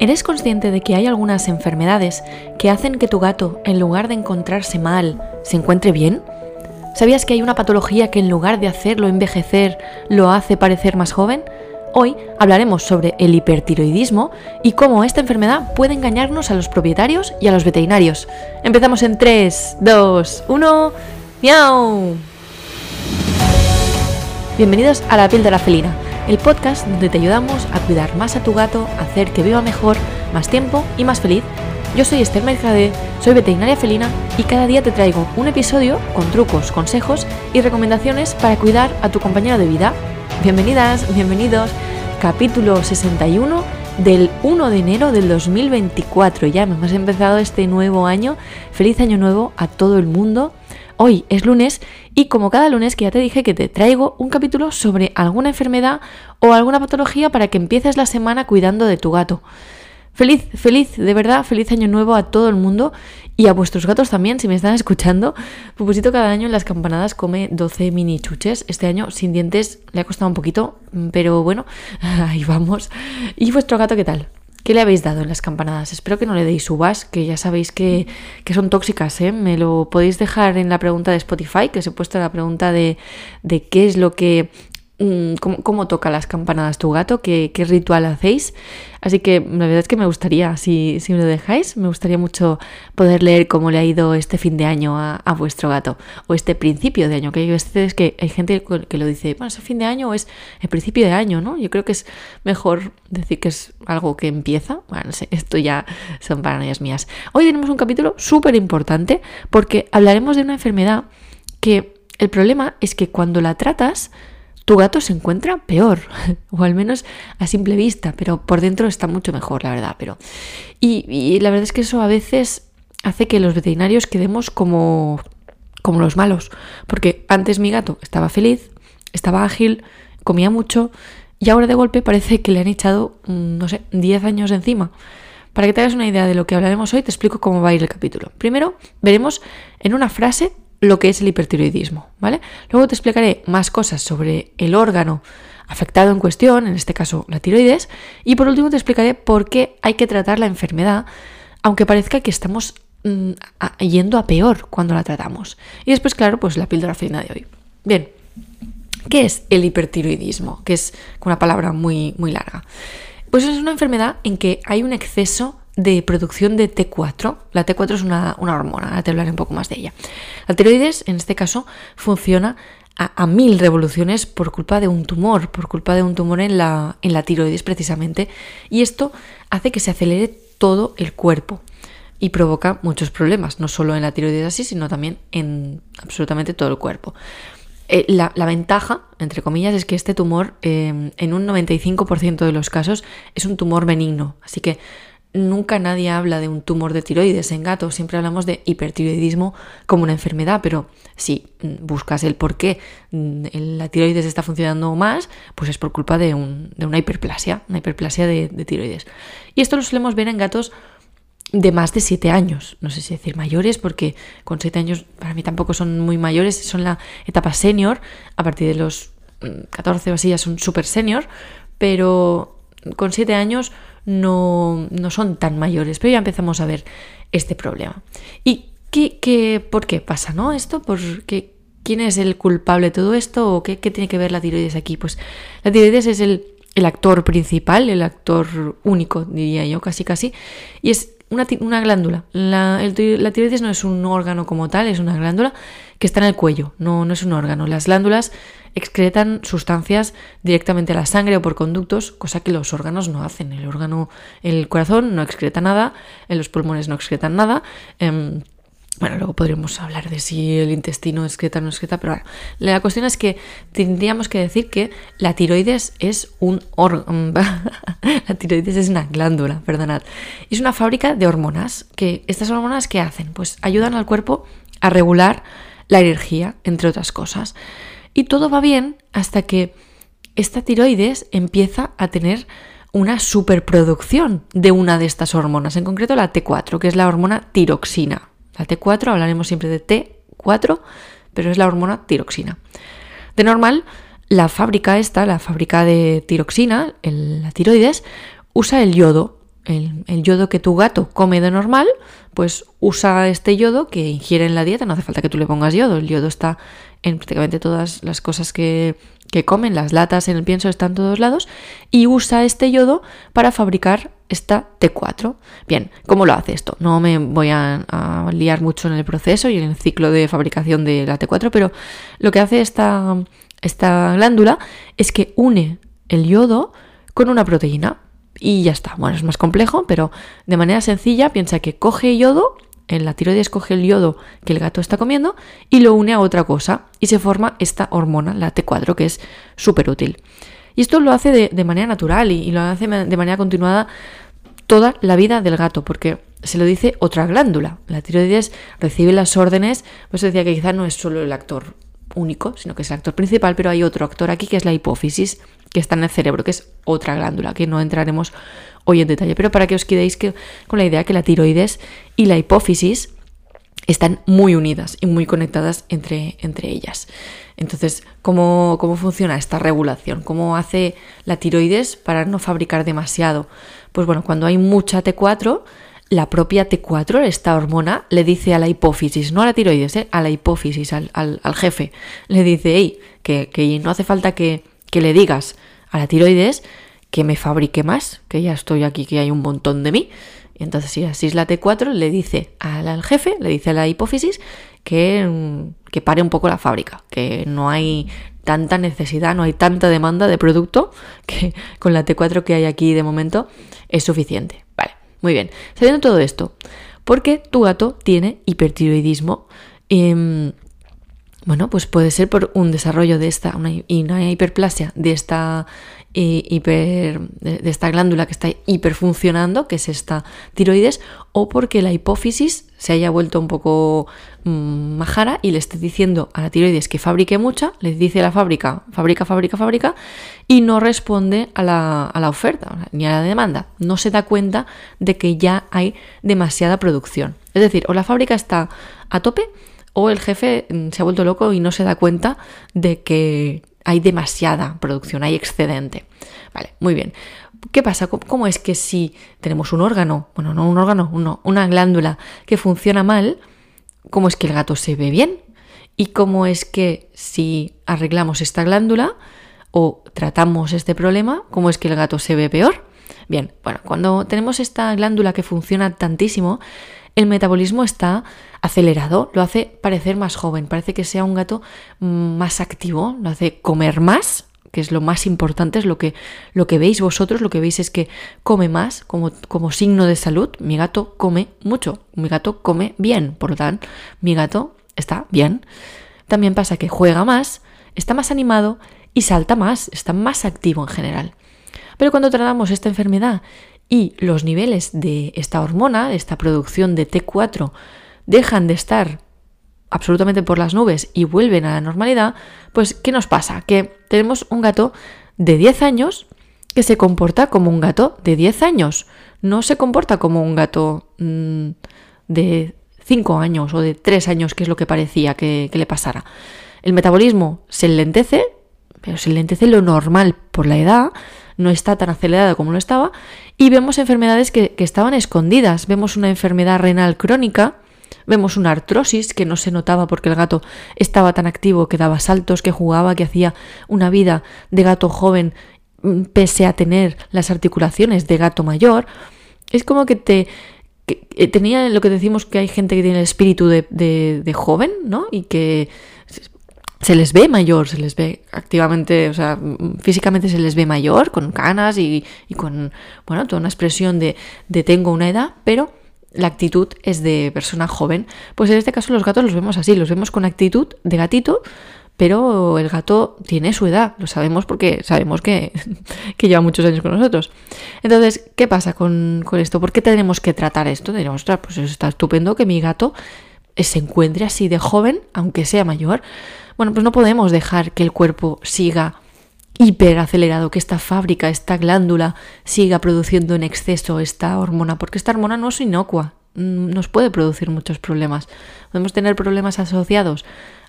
¿Eres consciente de que hay algunas enfermedades que hacen que tu gato, en lugar de encontrarse mal, se encuentre bien? ¿Sabías que hay una patología que en lugar de hacerlo envejecer, lo hace parecer más joven? Hoy hablaremos sobre el hipertiroidismo y cómo esta enfermedad puede engañarnos a los propietarios y a los veterinarios. Empezamos en 3, 2, 1. ¡Miau! Bienvenidos a La piel de la felina el podcast donde te ayudamos a cuidar más a tu gato, hacer que viva mejor, más tiempo y más feliz. Yo soy Esther Mercade, soy veterinaria felina y cada día te traigo un episodio con trucos, consejos y recomendaciones para cuidar a tu compañero de vida. Bienvenidas, bienvenidos. Capítulo 61 del 1 de enero del 2024. Ya hemos empezado este nuevo año. Feliz año nuevo a todo el mundo. Hoy es lunes y como cada lunes que ya te dije que te traigo un capítulo sobre alguna enfermedad o alguna patología para que empieces la semana cuidando de tu gato. Feliz, feliz, de verdad, feliz año nuevo a todo el mundo y a vuestros gatos también, si me están escuchando. Pupusito cada año en las campanadas come 12 mini chuches. Este año sin dientes le ha costado un poquito, pero bueno, ahí vamos. ¿Y vuestro gato qué tal? ¿Qué le habéis dado en las campanadas? Espero que no le deis uvas, que ya sabéis que, son tóxicas, ¿eh? Me lo podéis dejar en la pregunta de Spotify, que os he puesto la pregunta de, de qué es lo que Mm, cómo, toca las campanadas tu gato, qué, ritual hacéis. Así que la verdad es que me gustaría, si, me lo dejáis, me gustaría mucho poder leer cómo le ha ido este fin de año a, vuestro gato o este principio de año. Que hay veces que hay gente que lo dice, bueno, es fin de año o es el principio de año, ¿no? Yo creo que es mejor decir que es algo que empieza. Bueno, no sé, esto ya son paranoias mías. Hoy tenemos un capítulo súper importante porque hablaremos de una enfermedad que el problema es que cuando la tratas, tu gato se encuentra peor, o al menos a simple vista, pero por dentro está mucho mejor, la verdad. Pero... Y, la verdad es que eso a veces hace que los veterinarios quedemos como, como los malos, porque antes mi gato estaba feliz, estaba ágil, comía mucho, y ahora de golpe parece que le han echado, mm, no sé, 10 años encima. Para que te hagas una idea de lo que hablaremos hoy, te explico cómo va a ir el capítulo. Primero, veremos en una frase lo que es el hipertiroidismo, ¿vale? Luego te explicaré más cosas sobre el órgano afectado en cuestión, en este caso la tiroides, y por último te explicaré por qué hay que tratar la enfermedad, aunque parezca que estamos mm, yendo a peor cuando la tratamos. Y después, claro, pues la píldora fina de hoy. Bien, ¿qué es el hipertiroidismo? Que es una palabra muy, muy larga. Pues es una enfermedad en que hay un exceso de producción de T4. La T4 es una, hormona, ahora te hablaré un poco más de ella. La tiroides, en este caso, funciona a, mil revoluciones por culpa de un tumor, por culpa de un tumor en la, en la tiroides precisamente. Y esto hace que se acelere todo el cuerpo y provoca muchos problemas, no solo en la tiroides así, sino también en absolutamente todo el cuerpo. Eh, la, ventaja, entre comillas, es que este tumor eh, en un 95% de los casos es un tumor benigno, así que nunca nadie habla de un tumor de tiroides en gatos, siempre hablamos de hipertiroidismo como una enfermedad, pero si buscas el por qué mm, la tiroides está funcionando más, pues es por culpa de, una hiperplasia, una hiperplasia de, tiroides. Y esto lo solemos ver en gatos de más de 7 años, no sé si decir mayores, porque con 7 años para mí tampoco son muy mayores, son la etapa senior, a partir de los 14 mm, o así ya son super senior, pero con 7 años no, no son tan mayores, pero ya empezamos a ver este problema. ¿Y qué, qué, por qué pasa no esto? ¿Por qué, ¿Quién es el culpable de todo esto? ¿O qué, tiene que ver la tiroides aquí? Pues la tiroides es el, el actor principal, el actor único, diría yo, casi casi, y es una, una glándula. La, la, tiroides no es un órgano como tal, es una glándula que está en el cuello, no, no es un órgano. Las glándulas excretan sustancias directamente a la sangre o por conductos, cosa que los órganos no hacen. El órgano, el corazón no excreta nada, en los pulmones no excretan nada. Em, bueno, luego podríamos hablar de si el intestino excreta o no excreta, pero bueno, la cuestión es que tendríamos que decir que la tiroides es un órgano. la tiroides es una glándula, perdonad. Es una fábrica de hormonas. Que, ¿Estas hormonas qué hacen? Pues ayudan al cuerpo a regular la energía, entre otras cosas. Y todo va bien hasta que esta tiroides empieza a tener una superproducción de una de estas hormonas, en concreto la T4, que es la hormona tiroxina. La T4, hablaremos siempre de T4, pero es la hormona tiroxina. De normal, la fábrica esta, la fábrica de tiroxina, la tiroides, usa el yodo. El, yodo que tu gato come de normal, pues usa este yodo que ingiere en la dieta. No hace falta que tú le pongas yodo. El yodo está en prácticamente todas las cosas que, que comen, las latas en el pienso están todos lados. Y usa este yodo para fabricar esta T4. Bien, ¿cómo lo hace esto? No me voy a, a, liar mucho en el proceso y en el ciclo de fabricación de la T4, pero lo que hace esta, esta glándula es que une el yodo con una proteína y ya está. Bueno, es más complejo, pero de manera sencilla piensa que coge yodo, en la tiroides coge el yodo que el gato está comiendo y lo une a otra cosa y se forma esta hormona, la T4, que es súper útil. Y esto lo hace de, manera natural y, lo hace de manera continuada toda la vida del gato, porque se lo dice otra glándula. La tiroides recibe las órdenes, pues decía que quizá no es solo el actor único, sino que es el actor principal, pero hay otro actor aquí que es la hipófisis, que está en el cerebro, que es otra glándula, que no entraremos hoy en detalle. Pero para que os quedéis que, con la idea que la tiroides y la hipófisis están muy unidas y muy conectadas entre, entre ellas. Entonces, ¿cómo, ¿cómo funciona esta regulación? ¿Cómo hace la tiroides para no fabricar demasiado? Pues bueno, cuando hay mucha T4, la propia T4, esta hormona, le dice a la hipófisis, no a la tiroides, ¿eh? a la hipófisis, al, jefe, le dice, hey, que, no hace falta que, que, le digas a la tiroides que me fabrique más, que ya estoy aquí, que hay un montón de mí. Y entonces, si así es la T4, le dice al, jefe, le dice a la hipófisis que, mm, que pare un poco la fábrica, que no hay tanta necesidad, no hay tanta demanda de producto, que con la T4 que hay aquí de momento es suficiente. Muy bien, sabiendo todo esto, porque tu gato tiene hipertiroidismo, em, bueno, pues puede ser por un desarrollo de esta, una, una hiperplasia de esta hiper, de, esta glándula que está hiperfuncionando, que es esta tiroides, o porque la hipófisis se haya vuelto un poco mm, majara y le esté diciendo a la tiroides que fabrique mucha, le dice la fábrica, fabrica, fabrica, fabrica, y no responde a la, a la oferta ni a la demanda. No se da cuenta de que ya hay demasiada producción. Es decir, o la fábrica está a tope, o el jefe mm, se ha vuelto loco y no se da cuenta de que hay demasiada producción, hay excedente. Vale, muy bien. ¿Qué pasa? ¿Cómo es que si tenemos un órgano, bueno, no un órgano, una glándula que funciona mal, cómo es que el gato se ve bien? ¿Y cómo es que si arreglamos esta glándula o tratamos este problema, cómo es que el gato se ve peor? Bien, bueno, cuando tenemos esta glándula que funciona tantísimo, el metabolismo está acelerado, lo hace parecer más joven, parece que sea un gato más activo, lo hace comer más, que es lo más importante, es lo que, lo que veis vosotros, lo que veis es que come más como, como signo de salud. Mi gato come mucho, mi gato come bien, por lo tanto, mi gato está bien. También pasa que juega más, está más animado y salta más, está más activo en general. Pero cuando tratamos esta enfermedad y los niveles de esta hormona, de esta producción de T4, dejan de estar absolutamente por las nubes y vuelven a la normalidad, pues ¿qué nos pasa? Que tenemos un gato de 10 años que se comporta como un gato de 10 años, no se comporta como un gato mm, de 5 años o de 3 años, que es lo que parecía que, que le pasara. El metabolismo se lentece, pero se lentece lo normal por la edad, no está tan acelerada como lo estaba, y vemos enfermedades que, estaban escondidas. Vemos una enfermedad renal crónica, vemos una artrosis que no se notaba porque el gato estaba tan activo, que daba saltos, que jugaba, que hacía una vida de gato joven mm, pese a tener las articulaciones de gato mayor. Es como que te, eh, tenía lo que decimos que hay gente que tiene el espíritu de, de, joven, ¿no? Y que se les ve mayor, se les ve activamente, o sea, físicamente se les ve mayor, con canas y, con, bueno, toda una expresión de, de tengo una edad, pero la actitud es de persona joven. Pues en este caso los gatos los vemos así, los vemos con actitud de gatito, pero el gato tiene su edad, lo sabemos porque sabemos que, que lleva muchos años con nosotros. Entonces, ¿qué pasa con, con esto? ¿Por qué tenemos que tratar esto? Pues está estupendo que mi gato se encuentre así de joven, aunque sea mayor, bueno, pues no podemos dejar que el cuerpo siga hiperacelerado, que esta fábrica, esta glándula siga produciendo en exceso esta hormona, porque esta hormona no es inocua, mm, nos puede producir muchos problemas. Podemos tener problemas asociados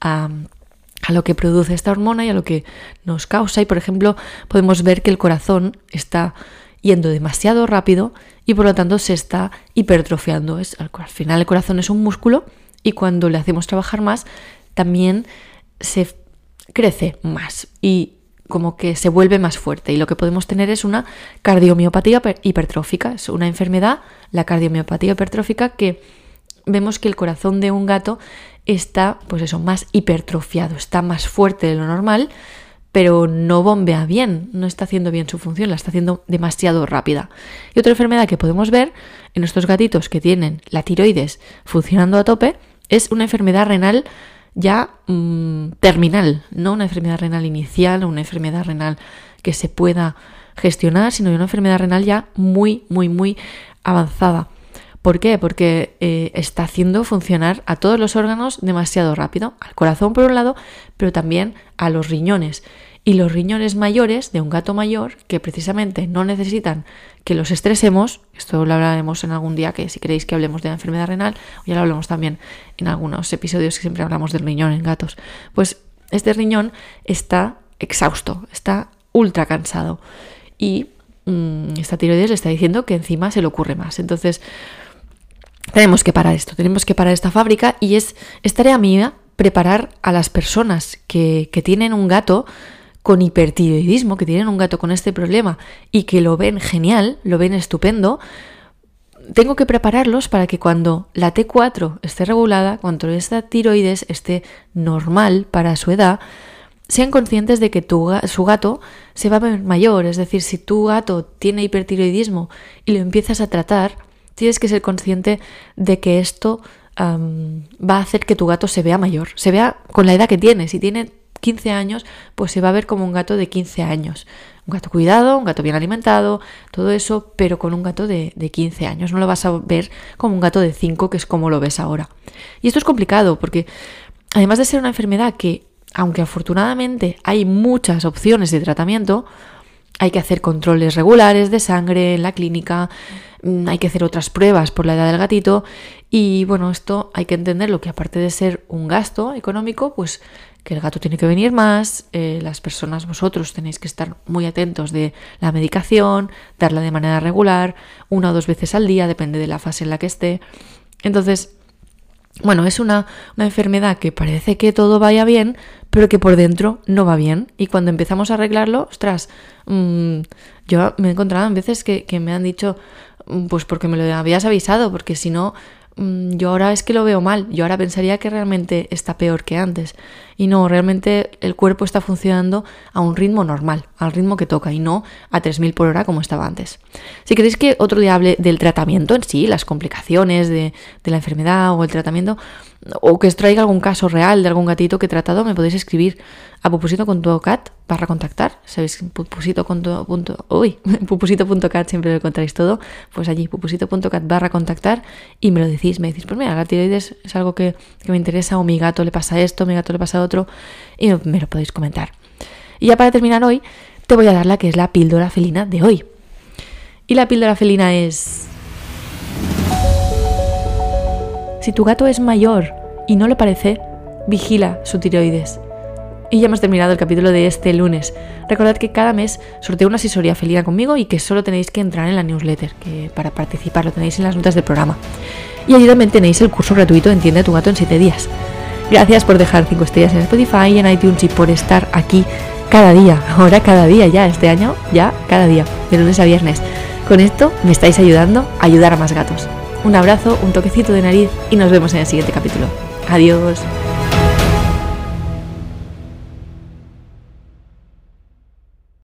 a, a lo que produce esta hormona y a lo que nos causa. Y por ejemplo, podemos ver que el corazón está yendo demasiado rápido y por lo tanto se está hipertrofiando. Al final el corazón es un músculo y cuando le hacemos trabajar más, también se crece más y como que se vuelve más fuerte y lo que podemos tener es una cardiomiopatía hipertrófica, es una enfermedad, la cardiomiopatía hipertrófica que vemos que el corazón de un gato está, pues eso, más hipertrofiado, está más fuerte de lo normal, pero no bombea bien, no está haciendo bien su función, la está haciendo demasiado rápida. Y otra enfermedad que podemos ver en estos gatitos que tienen la tiroides funcionando a tope es una enfermedad renal ya mm, terminal, no una enfermedad renal inicial o una enfermedad renal que se pueda gestionar, sino una enfermedad renal ya muy, muy, muy avanzada. ¿Por qué? Porque eh, está haciendo funcionar a todos los órganos demasiado rápido, al corazón por un lado, pero también a los riñones. Y los riñones mayores de un gato mayor, que precisamente no necesitan que los estresemos, esto lo hablaremos en algún día, que si queréis que hablemos de la enfermedad renal, ya lo hablamos también en algunos episodios que siempre hablamos del riñón en gatos, pues este riñón está exhausto, está ultra cansado. Y mm, esta tiroides le está diciendo que encima se le ocurre más. Entonces, tenemos que parar esto, tenemos que parar esta fábrica y es, tarea mía preparar a las personas que, que tienen un gato con hipertiroidismo, que tienen un gato con este problema y que lo ven genial, lo ven estupendo, tengo que prepararlos para que cuando la T4 esté regulada, cuando esta tiroides esté normal para su edad, sean conscientes de que tu, su gato se va a ver mayor. Es decir, si tu gato tiene hipertiroidismo y lo empiezas a tratar, tienes que ser consciente de que esto va a hacer que tu gato se vea mayor, se vea con la edad que tiene. Si tiene 15 años, pues se va a ver como un gato de 15 años. Un gato cuidado, un gato bien alimentado, todo eso, pero con un gato de, de 15 años. No lo vas a ver como un gato de 5, que es como lo ves ahora. Y esto es complicado porque, además de ser una enfermedad que, aunque afortunadamente hay muchas opciones de tratamiento, hay que hacer controles regulares de sangre en la clínica, mm, hay que hacer otras pruebas por la edad del gatito y bueno, esto hay que entenderlo que aparte de ser un gasto económico, pues que el gato tiene que venir más, eh, las personas vosotros tenéis que estar muy atentos de la medicación, darla de manera regular, una o dos veces al día, depende de la fase en la que esté. Entonces, bueno, es una, enfermedad que parece que todo vaya bien, pero que por dentro no va bien. Y cuando empezamos a arreglarlo, ostras, mm, yo me he encontrado en veces que, que me han dicho, mm, pues porque me lo habías avisado, porque si no, yo ahora es que lo veo mal, yo ahora pensaría que realmente está peor que antes. Y no, realmente el cuerpo está funcionando a un ritmo normal, al ritmo que toca y no a 3.000 por hora como estaba antes. Si queréis que otro día hable del tratamiento en sí, las complicaciones de, de la enfermedad o el tratamiento, o que os traiga algún caso real de algún gatito que he tratado, me podéis escribir a pupusito.cat barra contactar. Sabéis, pupusito.cat siempre lo encontráis todo. Pues allí, pupusito.cat barra contactar y me lo decís. Me decís, pues mira, la tiroides es algo que, me interesa o mi gato le pasa esto, mi gato le pasa otro y me lo podéis comentar. Y ya para terminar hoy, te voy a dar la que es la píldora felina de hoy. Y la píldora felina es Si tu gato es mayor y no lo parece, vigila su tiroides. Y ya hemos terminado el capítulo de este lunes. Recordad que cada mes sorteo una asesoría felina conmigo y que solo tenéis que entrar en la newsletter, que para participar lo tenéis en las notas del programa. Y allí también tenéis el curso gratuito Entiende tu gato en 7 días. Gracias por dejar 5 estrellas en Spotify y en iTunes y por estar aquí cada día. Ahora cada día ya, este año ya cada día, de lunes a viernes. Con esto me estáis ayudando a ayudar a más gatos. Un abrazo, un toquecito de nariz y nos vemos en el siguiente capítulo. Adiós.